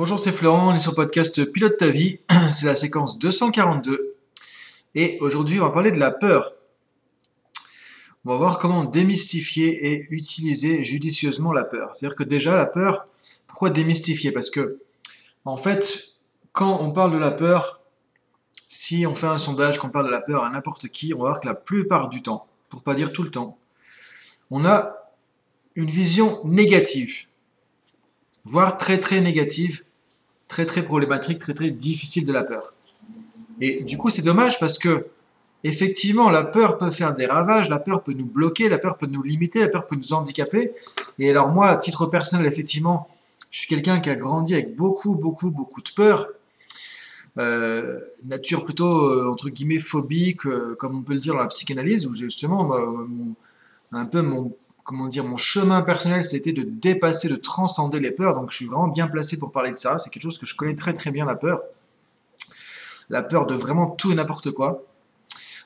Bonjour, c'est Florent, on est sur le podcast Pilote ta vie, c'est la séquence 242. Et aujourd'hui, on va parler de la peur. On va voir comment démystifier et utiliser judicieusement la peur. C'est-à-dire que déjà, la peur, pourquoi démystifier? Parce que, en fait, quand on parle de la peur, si on fait un sondage, qu'on parle de la peur à n'importe qui, on va voir que la plupart du temps, pour pas dire tout le temps, on a une vision négative voire très très négative, très très problématique, très très difficile de la peur. Et du coup, c'est dommage parce que effectivement, la peur peut faire des ravages, la peur peut nous bloquer, la peur peut nous limiter, la peur peut nous handicaper. Et alors moi, à titre personnel, effectivement, je suis quelqu'un qui a grandi avec beaucoup, beaucoup, beaucoup de peur. Euh, nature plutôt, euh, entre guillemets, phobique, euh, comme on peut le dire dans la psychanalyse, où j'ai justement un peu mon comment dire, mon chemin personnel, c'était de dépasser, de transcender les peurs. Donc je suis vraiment bien placé pour parler de ça. C'est quelque chose que je connais très très bien, la peur. La peur de vraiment tout et n'importe quoi.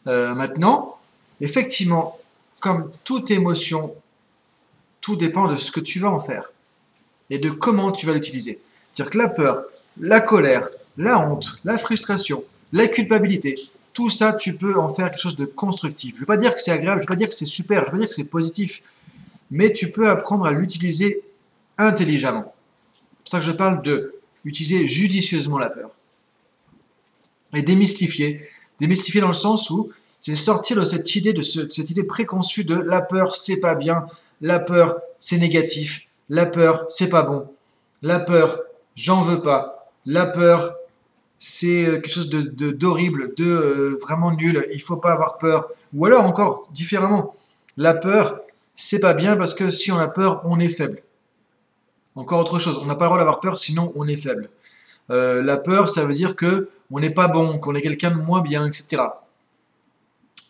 Euh, maintenant, effectivement, comme toute émotion, tout dépend de ce que tu vas en faire et de comment tu vas l'utiliser. C'est-à-dire que la peur, la colère, la honte, la frustration, la culpabilité, tout ça, tu peux en faire quelque chose de constructif. Je ne veux pas dire que c'est agréable, je ne veux pas dire que c'est super, je ne veux pas dire que c'est positif mais tu peux apprendre à l'utiliser intelligemment. C'est pour ça que je parle de utiliser judicieusement la peur. Et démystifier. Démystifier dans le sens où c'est sortir de cette idée, de, cette idée préconçue de la peur, c'est pas bien, la peur, c'est négatif, la peur, c'est pas bon, la peur, j'en veux pas, la peur, c'est euh, quelque chose de d'horrible, de, euh, vraiment nul, il faut pas avoir peur. Ou alors encore différemment, la peur, c'est pas bien parce que si on a peur, on est faible. Encore autre chose, on n'a pas le droit d'avoir peur, sinon on est faible. Euh, la peur, ça veut dire que on n'est pas bon, qu'on est quelqu'un de moins bien, etc.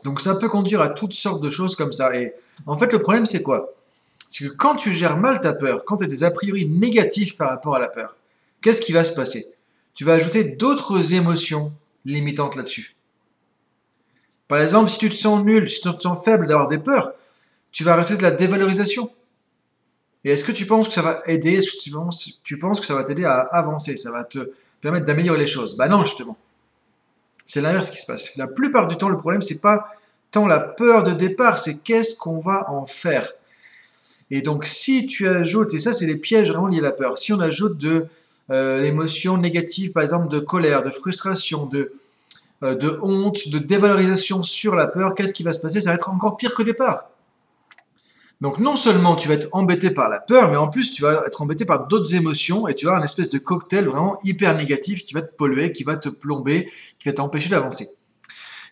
Donc ça peut conduire à toutes sortes de choses comme ça. Et en fait, le problème, c'est quoi? C'est que quand tu gères mal ta peur, quand tu as des a priori négatifs par rapport à la peur, qu'est-ce qui va se passer? Tu vas ajouter d'autres émotions limitantes là-dessus. Par exemple, si tu te sens nul, si tu te sens faible d'avoir des peurs, tu vas arrêter de la dévalorisation. Et est-ce que tu penses que ça va aider Est-ce que tu penses, que ça va t'aider à avancer Ça va te permettre d'améliorer les choses? Bah non, justement. C'est l'inverse qui se passe. La plupart du temps, le problème, c'est pas tant la peur de départ, c'est qu'est-ce qu'on va en faire. Et donc, si tu ajoutes, et ça, c'est les pièges vraiment liés à la peur, si on ajoute de euh, l'émotion négative, par exemple, de colère, de frustration, de, euh, de honte, de dévalorisation sur la peur, qu'est-ce qui va se passer? Ça va être encore pire qu'au départ. Donc non seulement tu vas être embêté par la peur, mais en plus tu vas être embêté par d'autres émotions et tu vas une espèce de cocktail vraiment hyper négatif qui va te polluer, qui va te plomber, qui va t'empêcher d'avancer.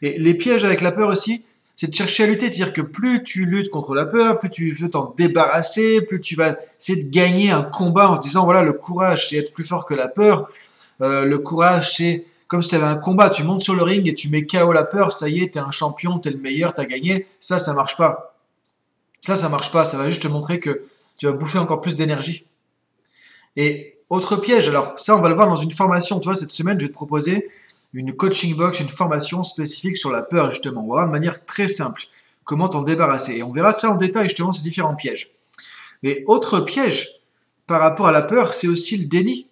Et les pièges avec la peur aussi, c'est de chercher à lutter, c'est-à-dire que plus tu luttes contre la peur, plus tu veux t'en débarrasser, plus tu vas essayer de gagner un combat en se disant voilà le courage c'est être plus fort que la peur, euh, le courage c'est comme si tu avais un combat, tu montes sur le ring et tu mets KO la peur, ça y est, tu es un champion, tu es le meilleur, tu as gagné, ça ça marche pas. Ça, ça marche pas. Ça va juste te montrer que tu vas bouffer encore plus d'énergie. Et autre piège, alors ça, on va le voir dans une formation. Tu vois, cette semaine, je vais te proposer une coaching box, une formation spécifique sur la peur, justement. On va voir de manière très simple comment t'en débarrasser. Et on verra ça en détail, justement, ces différents pièges. Mais autre piège par rapport à la peur, c'est aussi le déni.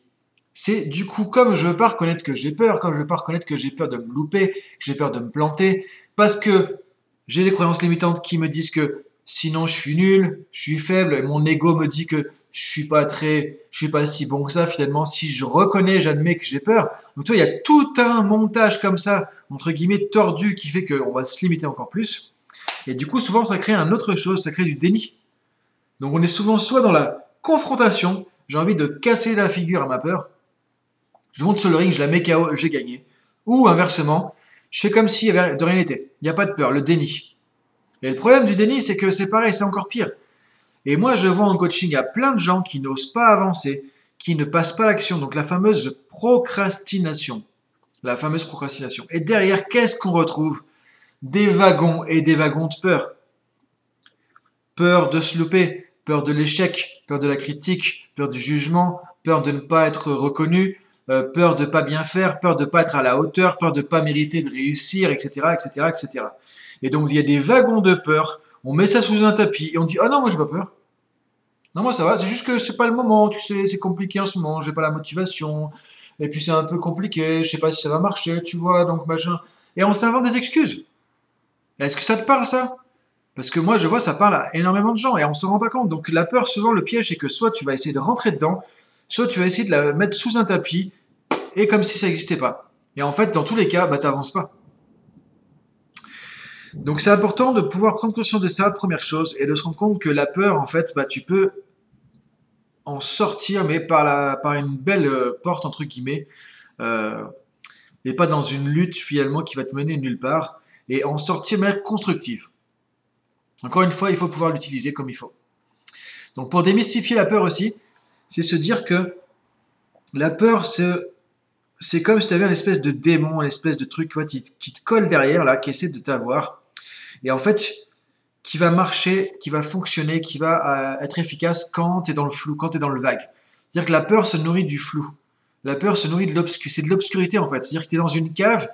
C'est du coup, comme je veux pas reconnaître que j'ai peur, comme je veux pas reconnaître que j'ai peur de me louper, que j'ai peur de me planter, parce que j'ai des croyances limitantes qui me disent que Sinon, je suis nul, je suis faible, mon ego me dit que je suis pas très, je suis pas si bon que ça finalement. Si je reconnais, j'admets que j'ai peur. Donc tu vois, il y a tout un montage comme ça, entre guillemets, tordu, qui fait qu'on va se limiter encore plus. Et du coup, souvent, ça crée un autre chose, ça crée du déni. Donc on est souvent soit dans la confrontation, j'ai envie de casser la figure à ma peur, je monte sur le ring, je la mets KO, j'ai gagné. Ou inversement, je fais comme avait de rien n'était. Il n'y a pas de peur, le déni. Et le problème du déni, c'est que c'est pareil, c'est encore pire. Et moi, je vois en coaching, a plein de gens qui n'osent pas avancer, qui ne passent pas l'action. Donc la fameuse procrastination. La fameuse procrastination. Et derrière, qu'est-ce qu'on retrouve? Des wagons et des wagons de peur. Peur de se louper, peur de l'échec, peur de la critique, peur du jugement, peur de ne pas être reconnu, euh, peur de pas bien faire, peur de pas être à la hauteur, peur de pas mériter de réussir, etc., etc., etc. Et donc, il y a des wagons de peur. On met ça sous un tapis et on dit, ah non, moi, j'ai pas peur. Non, moi ça va, c'est juste que c'est pas le moment, tu sais, c'est compliqué en ce moment, j'ai pas la motivation, et puis c'est un peu compliqué, je sais pas si ça va marcher, tu vois, donc machin. Et on s'invente des excuses. Est-ce que ça te parle ça? Parce que moi je vois ça parle à énormément de gens et on se rend pas compte. Donc la peur, souvent le piège, c'est que soit tu vas essayer de rentrer dedans, soit tu vas essayer de la mettre sous un tapis, et comme si ça n'existait pas. Et en fait, dans tous les cas, bah t'avances pas. Donc c'est important de pouvoir prendre conscience de ça, première chose, et de se rendre compte que la peur, en fait, bah, tu peux en sortir, mais par, la, par une belle euh, porte, entre guillemets, euh, et pas dans une lutte finalement qui va te mener nulle part, et en sortir de manière constructive. Encore une fois, il faut pouvoir l'utiliser comme il faut. Donc pour démystifier la peur aussi, c'est se dire que la peur, c'est comme si tu avais une espèce de démon, une espèce de truc qui, qui te colle derrière, là, qui essaie de t'avoir, et en fait, qui va marcher, qui va fonctionner, qui va euh, être efficace quand tu es dans le flou, quand tu es dans le vague. C'est-à-dire que la peur se nourrit du flou. La peur se nourrit de l'obscurité. C'est de l'obscurité en fait. C'est-à-dire que tu es dans une cave,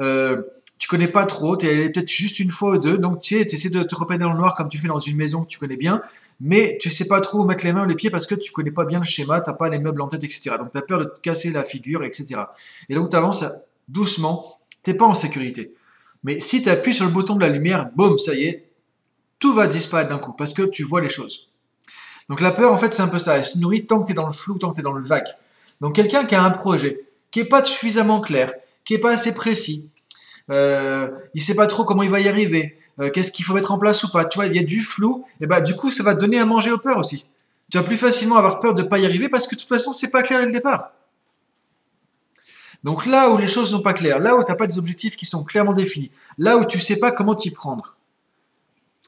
euh, tu connais pas trop, tu es allé peut-être juste une fois ou deux, donc tu sais, essaies de te repérer dans le noir comme tu fais dans une maison que tu connais bien, mais tu sais pas trop où mettre les mains ou les pieds parce que tu connais pas bien le schéma, tu pas les meubles en tête, etc. Donc tu as peur de te casser la figure, etc. Et donc tu avances doucement, tu pas en sécurité. Mais si tu appuies sur le bouton de la lumière, boum, ça y est, tout va disparaître d'un coup parce que tu vois les choses. Donc la peur, en fait, c'est un peu ça. Elle se nourrit tant que tu es dans le flou, tant que tu es dans le vague. Donc quelqu'un qui a un projet, qui n'est pas suffisamment clair, qui n'est pas assez précis, euh, il ne sait pas trop comment il va y arriver, euh, qu'est-ce qu'il faut mettre en place ou pas. Tu vois, il y a du flou, et bah du coup, ça va donner à manger aux peurs aussi. Tu vas plus facilement avoir peur de ne pas y arriver parce que de toute façon, c'est pas clair dès le départ. Donc là où les choses sont pas claires, là où tu n'as pas des objectifs qui sont clairement définis, là où tu sais pas comment t'y prendre,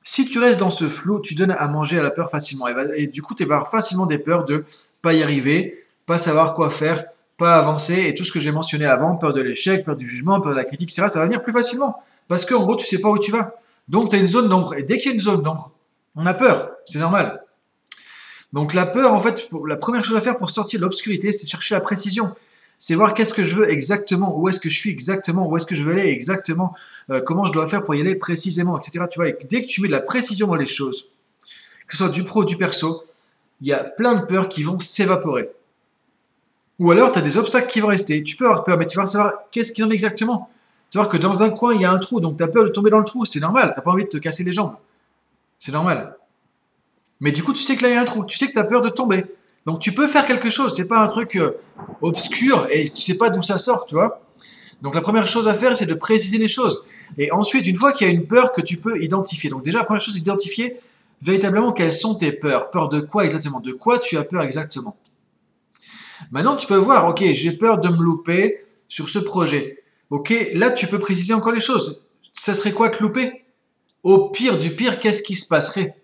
si tu restes dans ce flou, tu donnes à manger à la peur facilement. Et, du coup, tu vas avoir facilement des peurs de pas y arriver, pas savoir quoi faire, pas avancer, et tout ce que j'ai mentionné avant, peur de l'échec, peur du jugement, peur de la critique, etc., ça va venir plus facilement. Parce qu'en gros, tu sais pas où tu vas. Donc, tu as une zone d'ombre. Et dès qu'il y a une zone d'ombre, on a peur. C'est normal. Donc, la peur, en fait, la première chose à faire pour sortir de l'obscurité, c'est chercher la précision c'est voir qu'est-ce que je veux exactement, où est-ce que je suis exactement, où est-ce que je veux aller exactement, euh, comment je dois faire pour y aller précisément, etc. Tu vois, dès que tu mets de la précision dans les choses, que ce soit du pro ou du perso, il y a plein de peurs qui vont s'évaporer. Ou alors, tu as des obstacles qui vont rester. Tu peux avoir peur, mais tu vas savoir qu'est-ce qu'il en est exactement. Tu vas voir que dans un coin, il y a un trou, donc tu as peur de tomber dans le trou. C'est normal, tu pas envie de te casser les jambes. C'est normal. Mais du coup, tu sais que là, il y a un trou. Tu sais que tu as peur de tomber. Donc tu peux faire quelque chose, c'est pas un truc euh, obscur et tu sais pas d'où ça sort, tu vois. Donc la première chose à faire, c'est de préciser les choses. Et ensuite, une fois qu'il y a une peur que tu peux identifier. Donc déjà, la première chose, c'est d'identifier véritablement quelles sont tes peurs. Peur de quoi exactement? De quoi tu as peur exactement? Maintenant, tu peux voir, ok, j'ai peur de me louper sur ce projet. Ok, là, tu peux préciser encore les choses. Ça serait quoi te louper? Au pire du pire, qu'est-ce qui se passerait?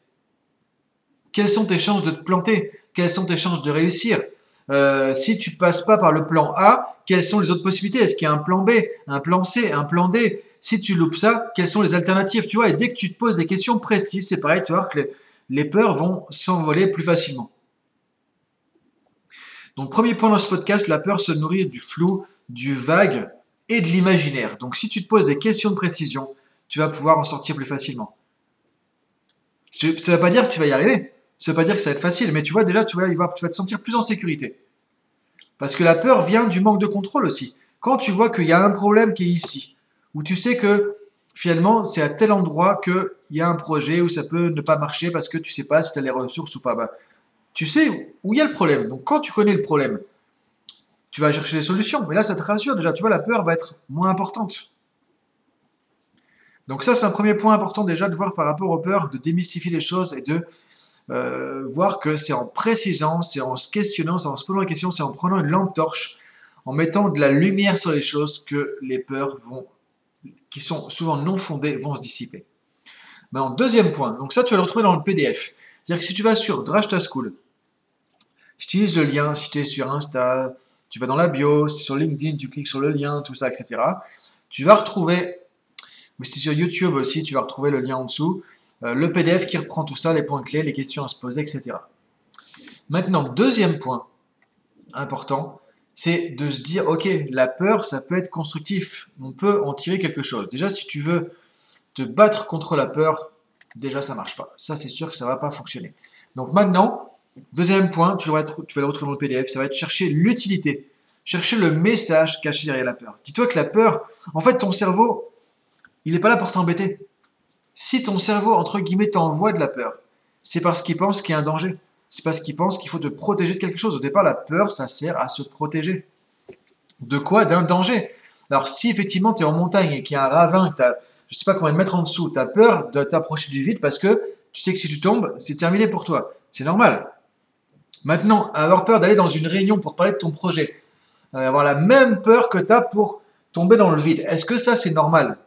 Quelles sont tes chances de te planter? Quelles sont tes chances de réussir euh, Si tu passes pas par le plan A, quelles sont les autres possibilités? Est-ce qu'il y a un plan B, un plan C, un plan D? Si tu loupes ça, quelles sont les alternatives? Tu vois, et dès que tu te poses des questions précises, c'est pareil, tu vois que les, peurs vont s'envoler plus facilement. Donc, premier point dans ce podcast, la peur se nourrit du flou, du vague et de l'imaginaire. Donc, si tu te poses des questions de précision, tu vas pouvoir en sortir plus facilement. Ça ne veut pas dire que tu vas y arriver. Ça veut pas dire que ça va être facile, mais tu vois, déjà, tu vas, te sentir plus en sécurité. Parce que la peur vient du manque de contrôle aussi. Quand tu vois qu'il y a un problème qui est ici, où tu sais que finalement, c'est à tel endroit qu'il y a un projet où ça peut ne pas marcher parce que tu sais pas si tu as les ressources ou pas, bah, tu sais où il y a le problème. Donc quand tu connais le problème, tu vas chercher des solutions. Mais là, ça te rassure déjà. Tu vois, la peur va être moins importante. Donc ça, c'est un premier point important déjà de voir par rapport aux peurs, de démystifier les choses et de euh, voir que c'est en précisant, c'est en se questionnant, c'est en se posant la question, c'est en prenant une lampe torche, en mettant de la lumière sur les choses que les peurs vont, qui sont souvent non fondées, vont se dissiper. Maintenant, deuxième point, donc ça tu vas le retrouver dans le PDF. C'est-à-dire que si tu vas sur Drashta School, tu utilises le lien, si tu es sur Insta, tu vas dans la bio, si tu es sur LinkedIn, tu cliques sur le lien, tout ça, etc. Tu vas retrouver, ou si tu es sur YouTube aussi, tu vas retrouver le lien en dessous. Euh, le PDF qui reprend tout ça, les points clés, les questions à se poser, etc. Maintenant, deuxième point important, c'est de se dire, ok, la peur, ça peut être constructif, on peut en tirer quelque chose. Déjà, si tu veux te battre contre la peur, déjà, ça marche pas. Ça, c'est sûr que ça va pas fonctionner. Donc maintenant, Deuxième point, tu vas le retrouver dans le PDF, ça va être chercher l'utilité. Chercher le message caché derrière la peur. Dis-toi que la peur, en fait, ton cerveau, il n'est pas là pour t'embêter. Si ton cerveau, entre guillemets, t'envoie de la peur, c'est parce qu'il pense qu'il y a un danger. C'est parce qu'il pense qu'il faut te protéger de quelque chose. Au départ, la peur, ça sert à se protéger. De quoi? D'un danger. Alors, si effectivement tu es en montagne et qu'il y a un ravin, que je sais pas combien de mètres en dessous, tu as peur de t'approcher du vide parce que tu sais que si tu tombes, c'est terminé pour toi. C'est normal. Maintenant, avoir peur d'aller dans une réunion pour parler de ton projet, euh, avoir la même peur que tu as pour tomber dans le vide, est-ce que ça c'est normal?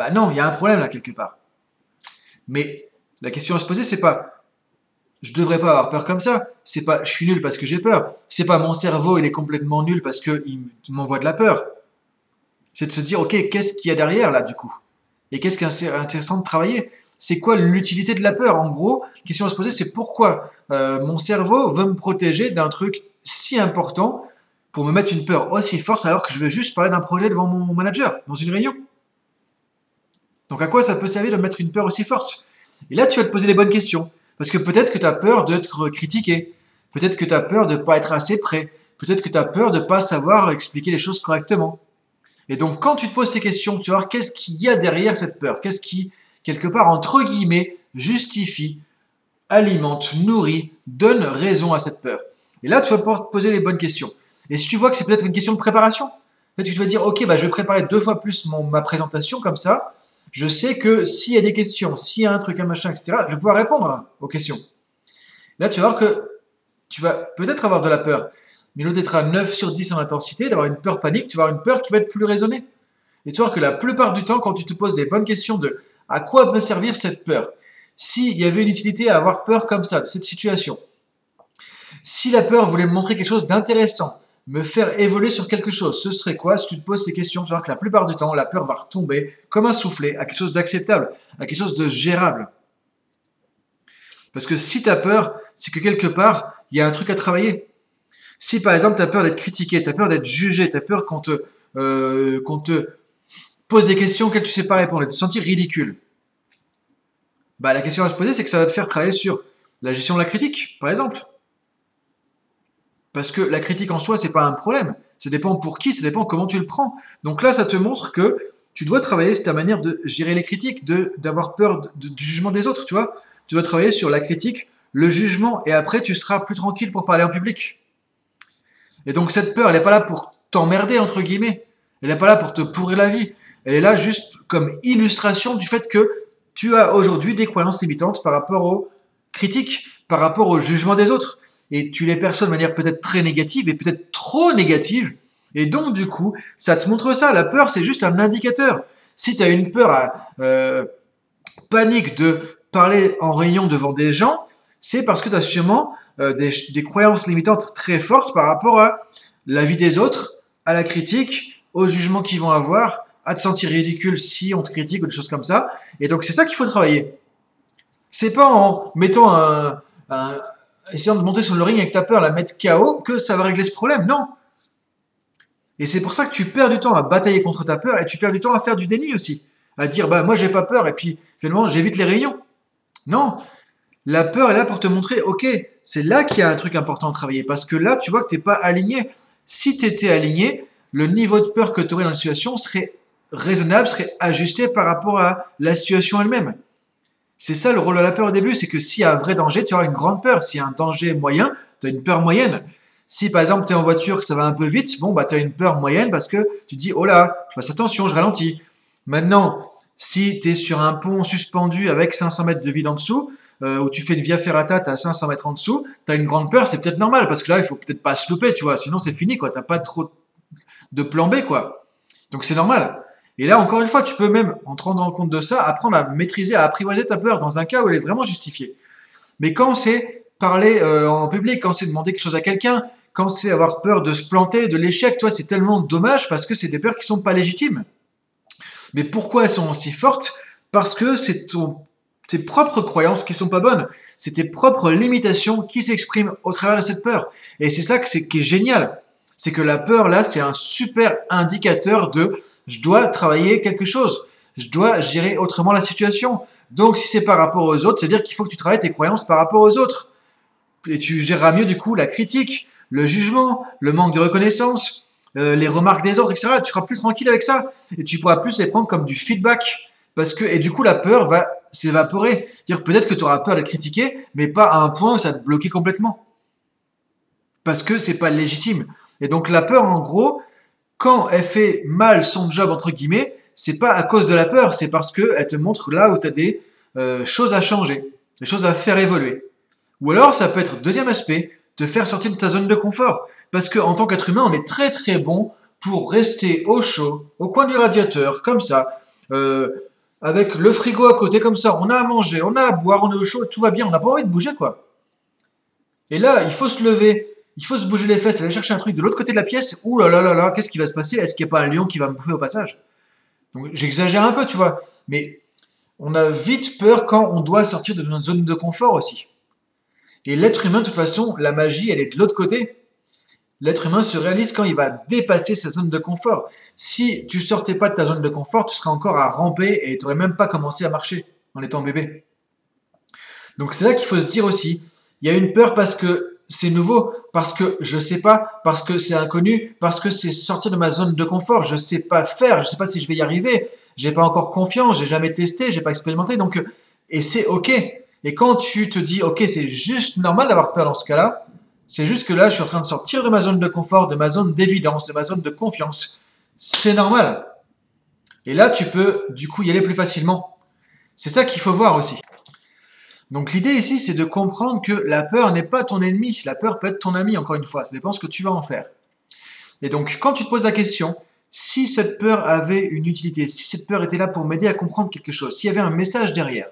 Bah non, il y a un problème là quelque part. Mais la question à se poser, c'est pas je devrais pas avoir peur comme ça. C'est pas je suis nul parce que j'ai peur. C'est pas mon cerveau il est complètement nul parce qu'il m'envoie de la peur. C'est de se dire ok qu'est-ce qu'il y a derrière là du coup? Et qu'est-ce qui est intéressant de travailler? C'est quoi l'utilité de la peur? En gros, la question à se poser c'est pourquoi euh, mon cerveau veut me protéger d'un truc si important pour me mettre une peur aussi forte alors que je veux juste parler d'un projet devant mon manager dans une réunion? Donc à quoi ça peut servir de mettre une peur aussi forte? Et là, tu vas te poser les bonnes questions. Parce que peut-être que tu as peur d'être critiqué. Peut-être que tu as peur de ne pas être assez prêt. Peut-être que tu as peur de ne pas savoir expliquer les choses correctement. Et donc, quand tu te poses ces questions, tu vas voir qu'est-ce qu'il y a derrière cette peur? Qu'est-ce qui, quelque part, entre guillemets, justifie, alimente, nourrit, donne raison à cette peur? Et là, tu vas pouvoir te poser les bonnes questions. Et si tu vois que c'est peut-être une question de préparation, peut-être que tu vas dire, OK, bah, je vais préparer deux fois plus ma présentation comme ça, je sais que s'il y a des questions, s'il y a un truc, un machin, etc., je vais pouvoir répondre aux questions. Là, tu vas voir que tu vas peut-être avoir de la peur, mais l'autre être à 9 sur 10 en intensité, d'avoir une peur panique, tu vas avoir une peur qui va être plus raisonnée. Et tu vas voir que la plupart du temps, quand tu te poses des bonnes questions de à quoi peut servir cette peur, s'il y avait une utilité à avoir peur comme ça, de cette situation, si la peur voulait montrer quelque chose d'intéressant, me faire évoluer sur quelque chose, ce serait quoi Si tu te poses ces questions, tu voir que la plupart du temps, la peur va retomber comme un soufflet à quelque chose d'acceptable, à quelque chose de gérable. Parce que si tu as peur, c'est que quelque part, il y a un truc à travailler. Si par exemple, tu as peur d'être critiqué, tu as peur d'être jugé, tu as peur qu'on te, euh, pose des questions auxquelles tu ne sais pas répondre, de te sentir ridicule, bah, la question à se poser, c'est que ça va te faire travailler sur la gestion de la critique, par exemple. Parce que la critique en soi, c'est pas un problème. Ça dépend pour qui, ça dépend comment tu le prends. Donc là, ça te montre que tu dois travailler sur ta manière de gérer les critiques, d'avoir peur du jugement des autres, tu vois. Tu dois travailler sur la critique, le jugement, et après, tu seras plus tranquille pour parler en public. Et donc cette peur, elle n'est pas là pour t'emmerder, entre guillemets. Elle n'est pas là pour te pourrir la vie. Elle est là juste comme illustration du fait que tu as aujourd'hui des croyances limitantes par rapport aux critiques, par rapport au jugement des autres et tu les perçois de manière peut-être très négative et peut-être trop négative. Et donc, du coup, ça te montre ça. La peur, c'est juste un indicateur. Si tu as une peur euh, panique de parler en réunion devant des gens, c'est parce que tu as sûrement euh, des, croyances limitantes très fortes par rapport à la vie des autres, à la critique, au jugement qu'ils vont avoir, à te sentir ridicule si on te critique ou des choses comme ça. Et donc, c'est ça qu'il faut travailler. C'est pas en mettant un essayant de monter sur le ring avec ta peur, la mettre KO, que ça va régler ce problème. Non. Et c'est pour ça que tu perds du temps à batailler contre ta peur et tu perds du temps à faire du déni aussi. À dire, bah, moi, j'ai pas peur et puis, finalement, j'évite les réunions. Non. La peur est là pour te montrer, ok, c'est là qu'il y a un truc important à travailler parce que là, tu vois que tu n'es pas aligné. Si tu étais aligné, le niveau de peur que tu aurais dans la situation serait raisonnable, serait ajusté par rapport à la situation elle-même. C'est ça le rôle de la peur au début, c'est que s'il y a un vrai danger, tu auras une grande peur. S'il y a un danger moyen, tu as une peur moyenne. Si par exemple tu es en voiture, que ça va un peu vite, bon, bah, tu as une peur moyenne parce que tu dis, oh là, je fasse attention, je ralentis. Maintenant, si tu es sur un pont suspendu avec 500 mètres de vide en dessous, euh, où tu fais une via ferrata, as 500 mètres en dessous, tu as une grande peur, c'est peut-être normal parce que là, il faut peut-être pas se louper, tu vois, sinon c'est fini, quoi. Tu pas trop de plan B, quoi. Donc c'est normal. Et là, encore une fois, tu peux même, en te rendant compte de ça, apprendre à maîtriser, à apprivoiser ta peur dans un cas où elle est vraiment justifiée. Mais quand c'est parler euh, en public, quand c'est demander quelque chose à quelqu'un, quand c'est avoir peur de se planter, de l'échec, toi, c'est tellement dommage parce que c'est des peurs qui sont pas légitimes. Mais pourquoi elles sont aussi fortes? Parce que c'est tes propres croyances qui sont pas bonnes. C'est tes propres limitations qui s'expriment au travers de cette peur. Et c'est ça qui est génial. C'est que la peur, là, c'est un super indicateur de je dois travailler quelque chose. Je dois gérer autrement la situation. Donc, si c'est par rapport aux autres, c'est-à-dire qu'il faut que tu travailles tes croyances par rapport aux autres. et tu géreras mieux du coup la critique, le jugement, le manque de reconnaissance, euh, les remarques des autres, etc. Tu seras plus tranquille avec ça et tu pourras plus les prendre comme du feedback parce que et du coup la peur va s'évaporer. Dire peut-être que tu auras peur d'être critiqué, mais pas à un point où ça te bloquer complètement parce que c'est pas légitime. Et donc la peur, en gros, quand elle fait mal son job entre guillemets, c'est pas à cause de la peur, c'est parce que elle te montre là où tu as des euh, choses à changer, des choses à faire évoluer. Ou alors ça peut être deuxième aspect, te faire sortir de ta zone de confort, parce que en tant qu'être humain, on est très très bon pour rester au chaud, au coin du radiateur, comme ça, euh, avec le frigo à côté, comme ça. On a à manger, on a à boire, on est au chaud, tout va bien, on n'a pas envie de bouger quoi. Et là, il faut se lever, il faut se bouger les fesses, aller chercher un truc de l'autre côté de la pièce. Ouh là là là là, qu'est-ce qui va se passer? Est-ce qu'il n'y a pas un lion qui va me bouffer au passage? Donc j'exagère un peu, tu vois. Mais on a vite peur quand on doit sortir de notre zone de confort aussi. Et l'être humain, de toute façon, la magie, elle est de l'autre côté. L'être humain se réalise quand il va dépasser sa zone de confort. Si tu sortais pas de ta zone de confort, tu serais encore à ramper et tu n'aurais même pas commencé à marcher en étant bébé. Donc c'est là qu'il faut se dire aussi, il y a une peur parce que c'est nouveau parce que je sais pas, parce que c'est inconnu, parce que c'est sortir de ma zone de confort. Je sais pas faire, je sais pas si je vais y arriver. J'ai pas encore confiance, j'ai jamais testé, j'ai pas expérimenté. Donc, et c'est ok. Et quand tu te dis ok, c'est juste normal d'avoir peur dans ce cas-là. C'est juste que là, je suis en train de sortir de ma zone de confort, de ma zone d'évidence, de ma zone de confiance. C'est normal. Et là, tu peux du coup y aller plus facilement. C'est ça qu'il faut voir aussi. Donc l'idée ici, c'est de comprendre que la peur n'est pas ton ennemi, la peur peut être ton ami, encore une fois, ça dépend ce que tu vas en faire. Et donc quand tu te poses la question, si cette peur avait une utilité, si cette peur était là pour m'aider à comprendre quelque chose, s'il y avait un message derrière,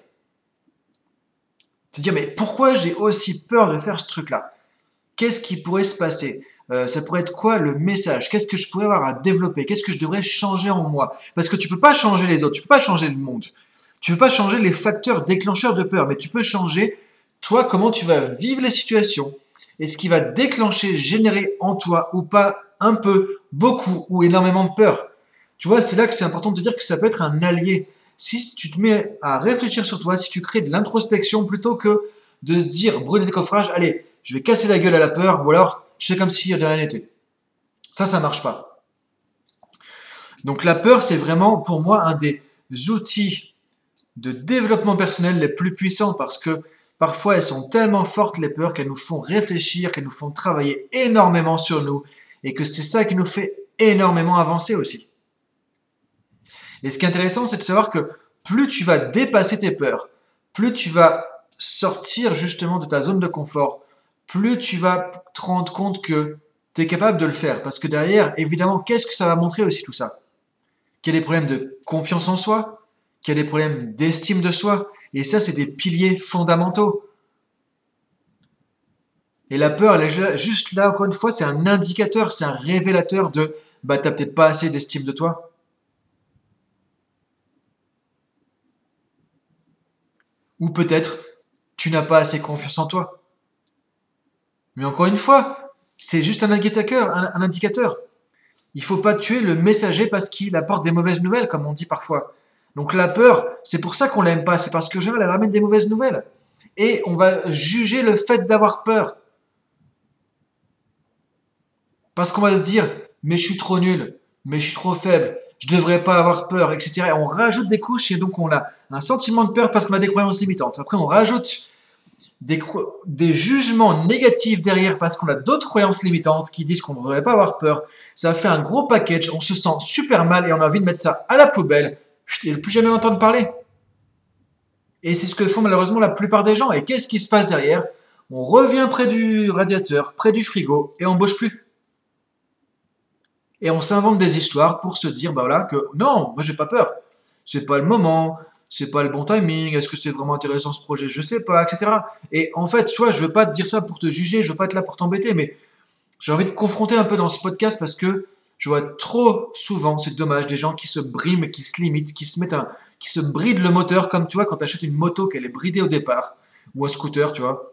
te dire mais pourquoi j'ai aussi peur de faire ce truc-là? Qu'est-ce qui pourrait se passer? Euh, ça pourrait être quoi le message? Qu'est-ce que je pourrais avoir à développer? Qu'est-ce que je devrais changer en moi? Parce que tu peux pas changer les autres, tu peux pas changer le monde. Tu peux pas changer les facteurs déclencheurs de peur, mais tu peux changer toi comment tu vas vivre les situations et ce qui va déclencher, générer en toi ou pas un peu, beaucoup ou énormément de peur. Tu vois, c'est là que c'est important de te dire que ça peut être un allié. Si tu te mets à réfléchir sur toi, si tu crées de l'introspection plutôt que de se dire, brûler des coffrages, allez, je vais casser la gueule à la peur, ou alors je fais comme si de rien n'était. Ça, ça marche pas. Donc la peur, c'est vraiment pour moi un des outils de développement personnel les plus puissants parce que parfois elles sont tellement fortes les peurs qu'elles nous font réfléchir, qu'elles nous font travailler énormément sur nous et que c'est ça qui nous fait énormément avancer aussi. Et ce qui est intéressant, c'est de savoir que plus tu vas dépasser tes peurs, plus tu vas sortir justement de ta zone de confort, plus tu vas te rendre compte que tu es capable de le faire. Parce que derrière, évidemment, qu'est-ce que ça va montrer aussi tout ça? Qu'il y a des problèmes de confiance en soi, qui a des problèmes d'estime de soi. Et ça, c'est des piliers fondamentaux. Et la peur, elle est juste là, encore une fois, c'est un indicateur, c'est un révélateur de bah, t'as peut-être pas assez d'estime de toi. Ou peut-être tu n'as pas assez confiance en toi. Mais encore une fois, c'est juste un indicateur, un, indicateur. Il faut pas tuer le messager parce qu'il apporte des mauvaises nouvelles, comme on dit parfois. Donc la peur, c'est pour ça qu'on l'aime pas, c'est parce que général, elle ramène des mauvaises nouvelles. Et on va juger le fait d'avoir peur. Parce qu'on va se dire, mais je suis trop nul, mais je suis trop faible, je devrais pas avoir peur, etc. on rajoute des couches et donc on a un sentiment de peur parce qu'on a des croyances limitantes. Après, on rajoute des, des jugements négatifs derrière parce qu'on a d'autres croyances limitantes qui disent qu'on ne devrait pas avoir peur. Ça fait un gros package, on se sent super mal et on a envie de mettre ça à la poubelle et ne plus jamais entendre parler. Et c'est ce que font malheureusement la plupart des gens. Et qu'est-ce qui se passe derrière? On revient près du radiateur, près du frigo, et on bouge plus. Et on s'invente des histoires pour se dire, bah voilà, que non, moi j'ai pas peur. C'est pas le moment, c'est pas le bon timing, est-ce que c'est vraiment intéressant ce projet, je sais pas, etc. Et en fait, vois, je veux pas te dire ça pour te juger, je veux pas être là pour t'embêter, mais j'ai envie de confronter un peu dans ce podcast parce que je vois trop souvent, c'est dommage, des gens qui se briment, qui se limitent, qui se mettent un, qui se brident le moteur, comme tu vois, quand tu achètes une moto qu'elle est bridée au départ, ou un scooter, tu vois.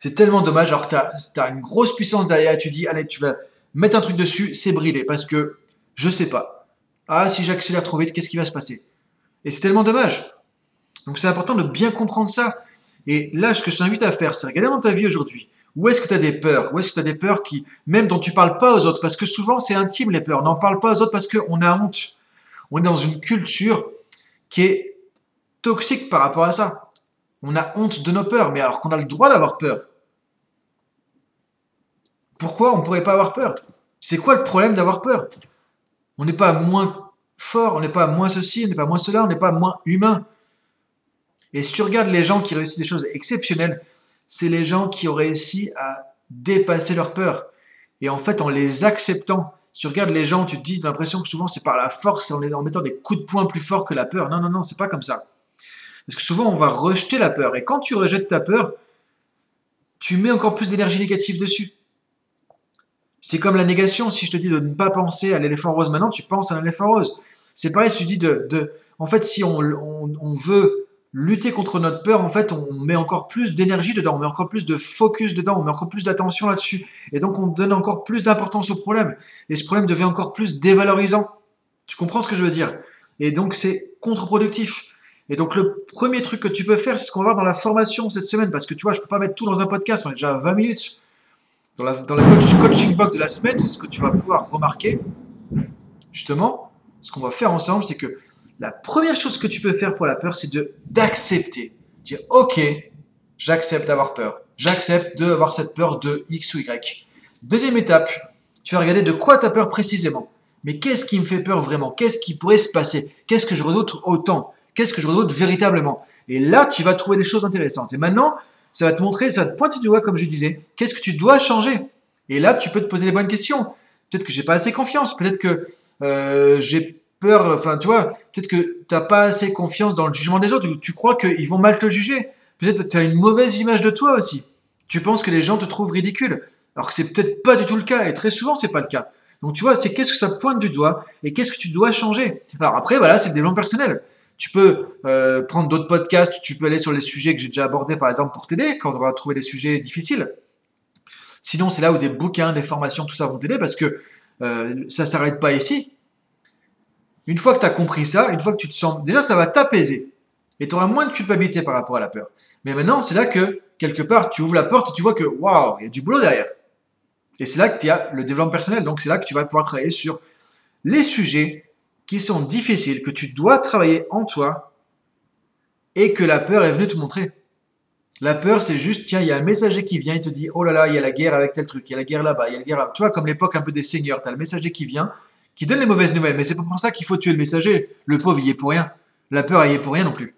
C'est tellement dommage, alors que tu as, une grosse puissance derrière, tu dis, allez, tu vas mettre un truc dessus, c'est bridé, parce que je sais pas. Ah, si j'accélère trop vite, qu'est-ce qui va se passer? Et c'est tellement dommage. Donc c'est important de bien comprendre ça. Et là, ce que je t'invite à faire, c'est regarder dans ta vie aujourd'hui. Où est-ce que tu as des peurs? Où est-ce que tu as des peurs qui, même dont tu parles pas aux autres? Parce que souvent, c'est intime les peurs. N'en parle pas aux autres parce qu'on a honte. On est dans une culture qui est toxique par rapport à ça. On a honte de nos peurs, mais alors qu'on a le droit d'avoir peur. Pourquoi on ne pourrait pas avoir peur? C'est quoi le problème d'avoir peur? On n'est pas moins fort, on n'est pas moins ceci, on n'est pas moins cela, on n'est pas moins humain. Et si tu regardes les gens qui réussissent des choses exceptionnelles, c'est les gens qui ont réussi à dépasser leur peur. Et en fait, en les acceptant, tu regardes les gens, tu te dis, l'impression que souvent c'est par la force en, en mettant des coups de poing plus forts que la peur. Non, non, non, c'est pas comme ça. Parce que souvent, on va rejeter la peur. Et quand tu rejettes ta peur, tu mets encore plus d'énergie négative dessus. C'est comme la négation. Si je te dis de ne pas penser à l'éléphant rose maintenant, tu penses à l'éléphant rose. C'est pareil si tu dis de, de... En fait, si on, on veut lutter contre notre peur, en fait, on met encore plus d'énergie dedans, on met encore plus de focus dedans, on met encore plus d'attention là-dessus. Et donc, on donne encore plus d'importance au problème. Et ce problème devient encore plus dévalorisant. Tu comprends ce que je veux dire? Et donc, c'est contre-productif. Et donc, le premier truc que tu peux faire, c'est ce qu'on va voir dans la formation cette semaine, parce que tu vois, je peux pas mettre tout dans un podcast, on est déjà à 20 minutes. Dans la coaching box de la semaine, c'est ce que tu vas pouvoir remarquer. Justement, ce qu'on va faire ensemble, c'est que la première chose que tu peux faire pour la peur, c'est de d'accepter. Dire, ok, j'accepte d'avoir peur. J'accepte d'avoir cette peur de X ou Y. Deuxième étape, tu vas regarder de quoi tu as peur précisément. Mais qu'est-ce qui me fait peur vraiment? Qu'est-ce qui pourrait se passer? Qu'est-ce que je redoute autant? Qu'est-ce que je redoute véritablement? Et là, tu vas trouver des choses intéressantes. Et maintenant, ça va te montrer, ça va te pointer du doigt, comme je disais, qu'est-ce que tu dois changer? Et là, tu peux te poser les bonnes questions. Peut-être que j'ai pas assez confiance. Peut-être que euh, j'ai peur, enfin, tu vois, peut-être que tu n'as pas assez confiance dans le jugement des autres, tu crois qu'ils vont mal te juger. Peut-être que tu as une mauvaise image de toi aussi. Tu penses que les gens te trouvent ridicule, alors que c'est peut-être pas du tout le cas, et très souvent, c'est pas le cas. Donc, tu vois, c'est qu'est-ce que ça pointe du doigt, et qu'est-ce que tu dois changer. Alors après, voilà, c'est le développement personnel. Tu peux euh, prendre d'autres podcasts, tu peux aller sur les sujets que j'ai déjà abordés, par exemple, pour t'aider, quand on va trouver des sujets difficiles. Sinon, c'est là où des bouquins, des formations, tout ça vont t'aider, parce que euh, ça s'arrête pas ici. Une fois que tu as compris ça, une fois que tu te sens... Déjà, ça va t'apaiser. Et tu auras moins de culpabilité par rapport à la peur. Mais maintenant, c'est là que, quelque part, tu ouvres la porte et tu vois que, waouh, il y a du boulot derrière. Et c'est là que tu as le développement personnel. Donc, c'est là que tu vas pouvoir travailler sur les sujets qui sont difficiles, que tu dois travailler en toi et que la peur est venue te montrer. La peur, c'est juste, tiens, il y a un messager qui vient, il te dit, oh là là, il y a la guerre avec tel truc, il y a la guerre là-bas, il y a la guerre là-bas. Tu vois, comme l'époque un peu des seigneurs, tu as le messager qui vient, qui donne les mauvaises nouvelles. Mais c'est pour ça qu'il faut tuer le messager. Le pauvre, il y est pour rien. La peur, il y est pour rien non plus.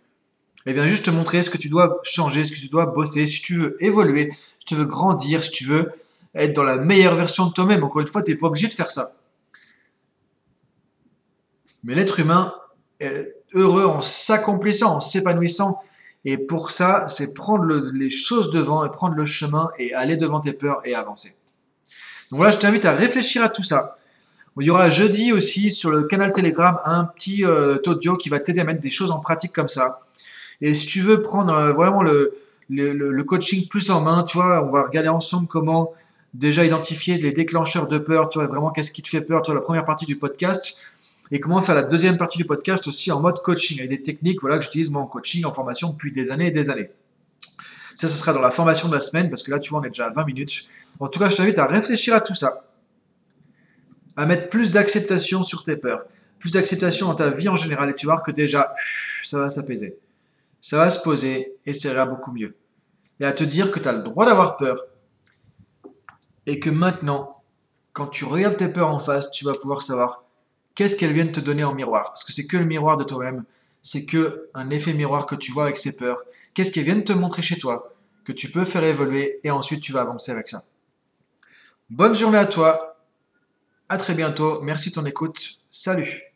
Elle vient juste te montrer ce que tu dois changer, ce que tu dois bosser, si tu veux évoluer, si tu veux grandir, si tu veux être dans la meilleure version de toi-même. Encore une fois, tu n'es pas obligé de faire ça. Mais l'être humain est heureux en s'accomplissant, en s'épanouissant. Et pour ça, c'est prendre les choses devant et prendre le chemin et aller devant tes peurs et avancer. Donc voilà, je t'invite à réfléchir à tout ça. Il y aura jeudi aussi sur le canal Telegram un petit euh, audio qui va t'aider à mettre des choses en pratique comme ça. Et si tu veux prendre euh, vraiment le, coaching plus en main, tu vois, on va regarder ensemble comment déjà identifier les déclencheurs de peur, tu vois, vraiment qu'est-ce qui te fait peur, tu vois, la première partie du podcast, et comment faire la deuxième partie du podcast aussi en mode coaching, avec des techniques voilà, que j'utilise moi en coaching, en formation depuis des années et des années. Ça, ce sera dans la formation de la semaine, parce que là, tu vois, on est déjà à 20 minutes. En tout cas, je t'invite à réfléchir à tout ça à mettre plus d'acceptation sur tes peurs, plus d'acceptation dans ta vie en général, et tu vois que déjà, ça va s'apaiser. Ça va se poser et ça ira beaucoup mieux. Et à te dire que tu as le droit d'avoir peur et que maintenant, quand tu regardes tes peurs en face, tu vas pouvoir savoir qu'est-ce qu'elles viennent te donner en miroir. Parce que c'est que le miroir de toi-même, c'est que un effet miroir que tu vois avec ces peurs. Qu'est-ce qu'elles viennent te montrer chez toi que tu peux faire évoluer et ensuite tu vas avancer avec ça. Bonne journée à toi à très bientôt. Merci de ton écoute. Salut